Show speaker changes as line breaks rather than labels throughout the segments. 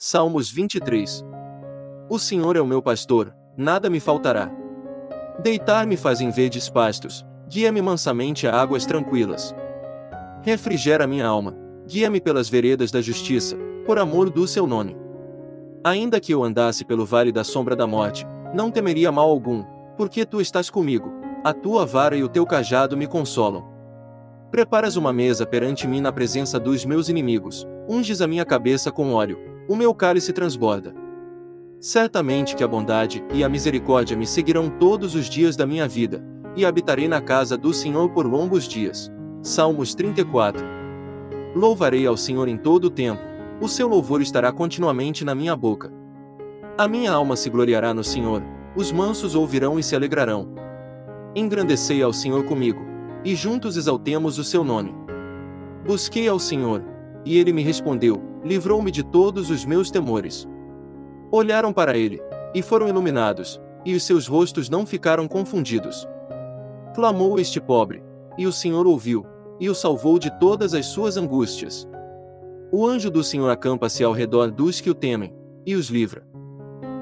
Salmos 23. O Senhor é o meu pastor, nada me faltará. Deitar-me faz em verdes pastos, guia-me mansamente a águas tranquilas. Refrigera minha alma, guia-me pelas veredas da justiça, por amor do seu nome. Ainda que eu andasse pelo vale da sombra da morte, não temeria mal algum, porque tu estás comigo, a tua vara e o teu cajado me consolam. Preparas uma mesa perante mim na presença dos meus inimigos, unges a minha cabeça com óleo, o meu cálice transborda. Certamente que a bondade e a misericórdia me seguirão todos os dias da minha vida, e habitarei na casa do Senhor por longos dias. Salmos 34. Louvarei ao Senhor em todo o tempo, o seu louvor estará continuamente na minha boca. A minha alma se gloriará no Senhor, os mansos ouvirão e se alegrarão. Engrandecei ao Senhor comigo, e juntos exaltemos o seu nome. Busquei ao Senhor, e ele me respondeu, livrou-me de todos os meus temores. Olharam para ele, e foram iluminados, e os seus rostos não ficaram confundidos. Clamou este pobre, e o Senhor ouviu, e o salvou de todas as suas angústias. O anjo do Senhor acampa-se ao redor dos que o temem, e os livra.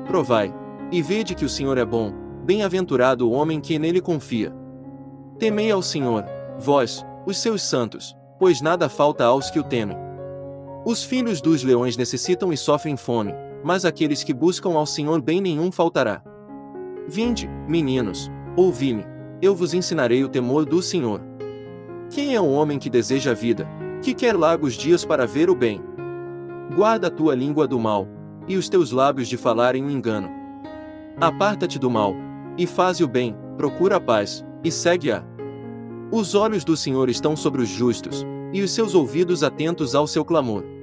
Provai, e vede que o Senhor é bom, bem-aventurado o homem que nele confia. Temei ao Senhor, vós, os seus santos, pois nada falta aos que o temem. Os filhos dos leões necessitam e sofrem fome, mas aqueles que buscam ao Senhor bem nenhum faltará. Vinde, meninos, ouvi-me, eu vos ensinarei o temor do Senhor. Quem é o homem que deseja a vida, que quer largos dias para ver o bem? Guarda a tua língua do mal, e os teus lábios de falarem o engano. Aparta-te do mal, e faze o bem, procura a paz, e segue-a. Os olhos do Senhor estão sobre os justos, e os seus ouvidos atentos ao seu clamor.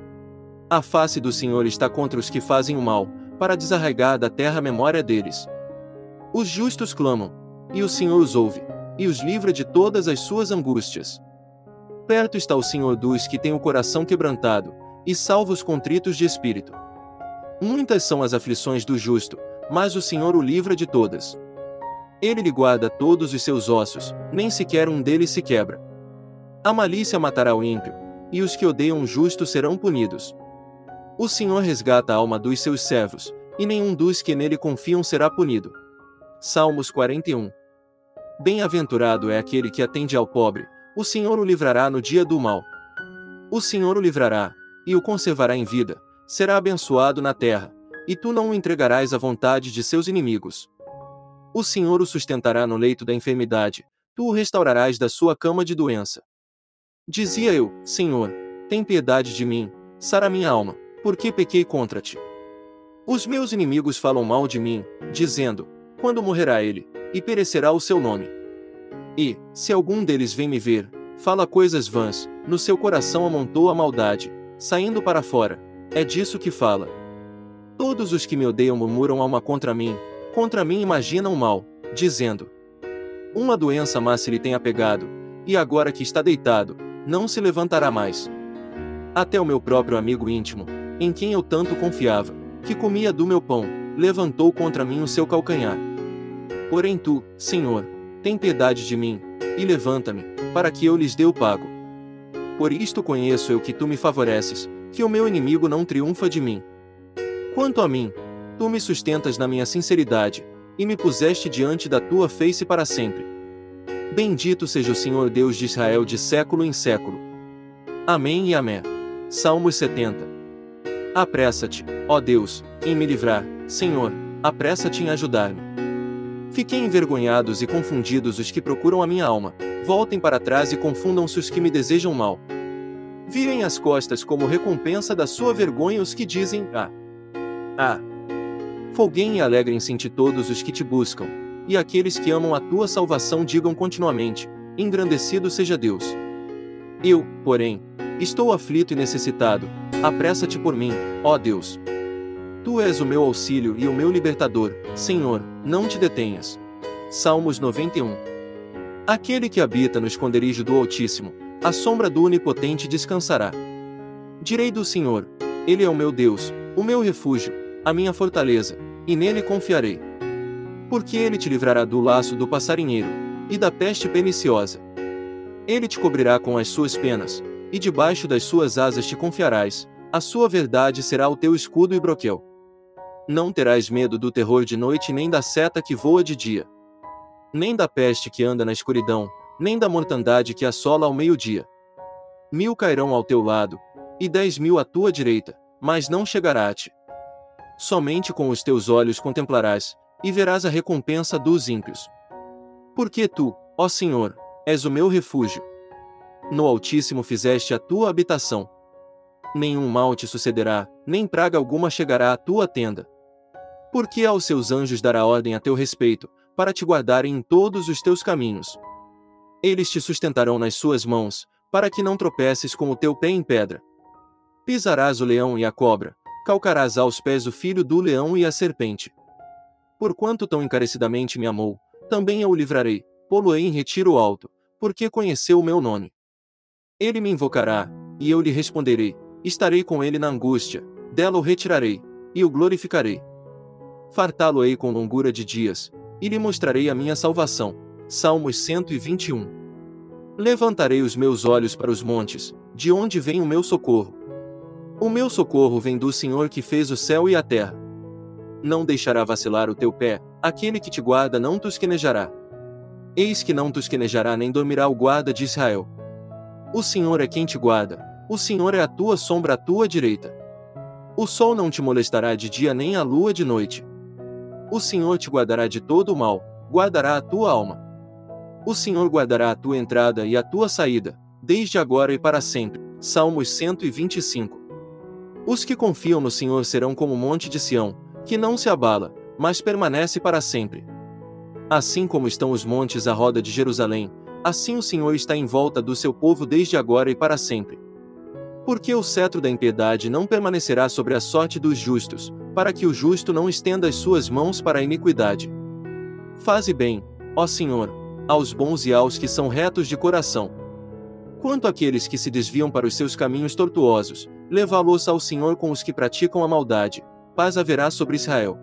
A face do Senhor está contra os que fazem o mal, para desarraigar da terra a memória deles. Os justos clamam, e o Senhor os ouve, e os livra de todas as suas angústias. Perto está o Senhor dos que têm o coração quebrantado, e salva os contritos de espírito. Muitas são as aflições do justo, mas o Senhor o livra de todas. Ele lhe guarda todos os seus ossos, nem sequer um deles se quebra. A malícia matará o ímpio, e os que odeiam o justo serão punidos. O Senhor resgata a alma dos seus servos, e nenhum dos que nele confiam será punido. Salmos 41 Bem-aventurado é aquele que atende ao pobre, o Senhor o livrará no dia do mal. O Senhor o livrará, e o conservará em vida, será abençoado na terra, e tu não o entregarás à vontade de seus inimigos. O Senhor o sustentará no leito da enfermidade, tu o restaurarás da sua cama de doença. Dizia eu, Senhor, tem piedade de mim, sara minha alma, porque pequei contra ti. Os meus inimigos falam mal de mim, dizendo: Quando morrerá ele? e perecerá o seu nome. E, se algum deles vem me ver, fala coisas vãs, no seu coração amontou a maldade, saindo para fora. É disso que fala. Todos os que me odeiam murmuram alma contra mim, contra mim imaginam mal, dizendo: Uma doença má se lhe tem apegado, e agora que está deitado, não se levantará mais. Até o meu próprio amigo íntimo, em quem eu tanto confiava, que comia do meu pão, levantou contra mim o seu calcanhar. Porém tu, Senhor, tem piedade de mim, e levanta-me, para que eu lhes dê o pago. Por isto conheço eu que tu me favoreces, que o meu inimigo não triunfa de mim. Quanto a mim, tu me sustentas na minha sinceridade, e me puseste diante da tua face para sempre. Bendito seja o Senhor Deus de Israel de século em século. Amém e Amém. Salmos 70. Apressa-te, ó Deus, em me livrar, Senhor, apressa-te em ajudar-me. Fiquei envergonhados e confundidos os que procuram a minha alma, voltem para trás e confundam-se os que me desejam mal. Virem as costas como recompensa da sua vergonha os que dizem, ah, ah. Folguem e alegrem-se em ti todos os que te buscam, e aqueles que amam a tua salvação digam continuamente, engrandecido seja Deus. Eu, porém, estou aflito e necessitado, apressa-te por mim, ó Deus. Tu és o meu auxílio e o meu libertador, Senhor, não te detenhas. Salmos 91. Aquele que habita no esconderijo do Altíssimo, a sombra do Onipotente descansará. Direi do Senhor: Ele é o meu Deus, o meu refúgio, a minha fortaleza, e nele confiarei. Porque ele te livrará do laço do passarinheiro e da peste perniciosa. Ele te cobrirá com as suas penas, e debaixo das suas asas te confiarás A sua verdade será o teu escudo e broquel. Não terás medo do terror de noite nem da seta que voa de dia. Nem da peste que anda na escuridão, nem da mortandade que assola ao meio-dia. Mil cairão ao teu lado, e dez mil à tua direita, mas não chegará a ti. Somente com os teus olhos contemplarás, e verás a recompensa dos ímpios. Porque tu, ó Senhor, és o meu refúgio. No Altíssimo fizeste a tua habitação. Nenhum mal te sucederá, nem praga alguma chegará à tua tenda. Porque aos seus anjos dará ordem a teu respeito, para te guardarem em todos os teus caminhos. Eles te sustentarão nas suas mãos, para que não tropeces com o teu pé em pedra. Pisarás o leão e a cobra, calcarás aos pés o filho do leão e a serpente. Porquanto tão encarecidamente me amou, também eu o livrarei, pô-lo-ei em retiro alto, porque conheceu o meu nome. Ele me invocará, e eu lhe responderei, estarei com ele na angústia, dela o retirarei, e o glorificarei. Fartá-lo-ei com longura de dias, e lhe mostrarei a minha salvação. Salmos 121. Levantarei os meus olhos para os montes, de onde vem o meu socorro. O meu socorro vem do Senhor que fez o céu e a terra. Não deixará vacilar o teu pé, aquele que te guarda não tosquenejará. Eis que não tosquenejará nem dormirá o guarda de Israel. O Senhor é quem te guarda, o Senhor é a tua sombra à tua direita. O sol não te molestará de dia nem a lua de noite. O Senhor te guardará de todo o mal, guardará a tua alma. O Senhor guardará a tua entrada e a tua saída, desde agora e para sempre. Salmos 125. Os que confiam no Senhor serão como o monte de Sião, que não se abala, mas permanece para sempre. Assim como estão os montes à roda de Jerusalém, assim o Senhor está em volta do seu povo desde agora e para sempre. Porque o cetro da impiedade não permanecerá sobre a sorte dos justos, para que o justo não estenda as suas mãos para a iniquidade. Faze bem, ó Senhor, aos bons e aos que são retos de coração. Quanto àqueles que se desviam para os seus caminhos tortuosos, levá-los ao Senhor com os que praticam a maldade, paz haverá sobre Israel.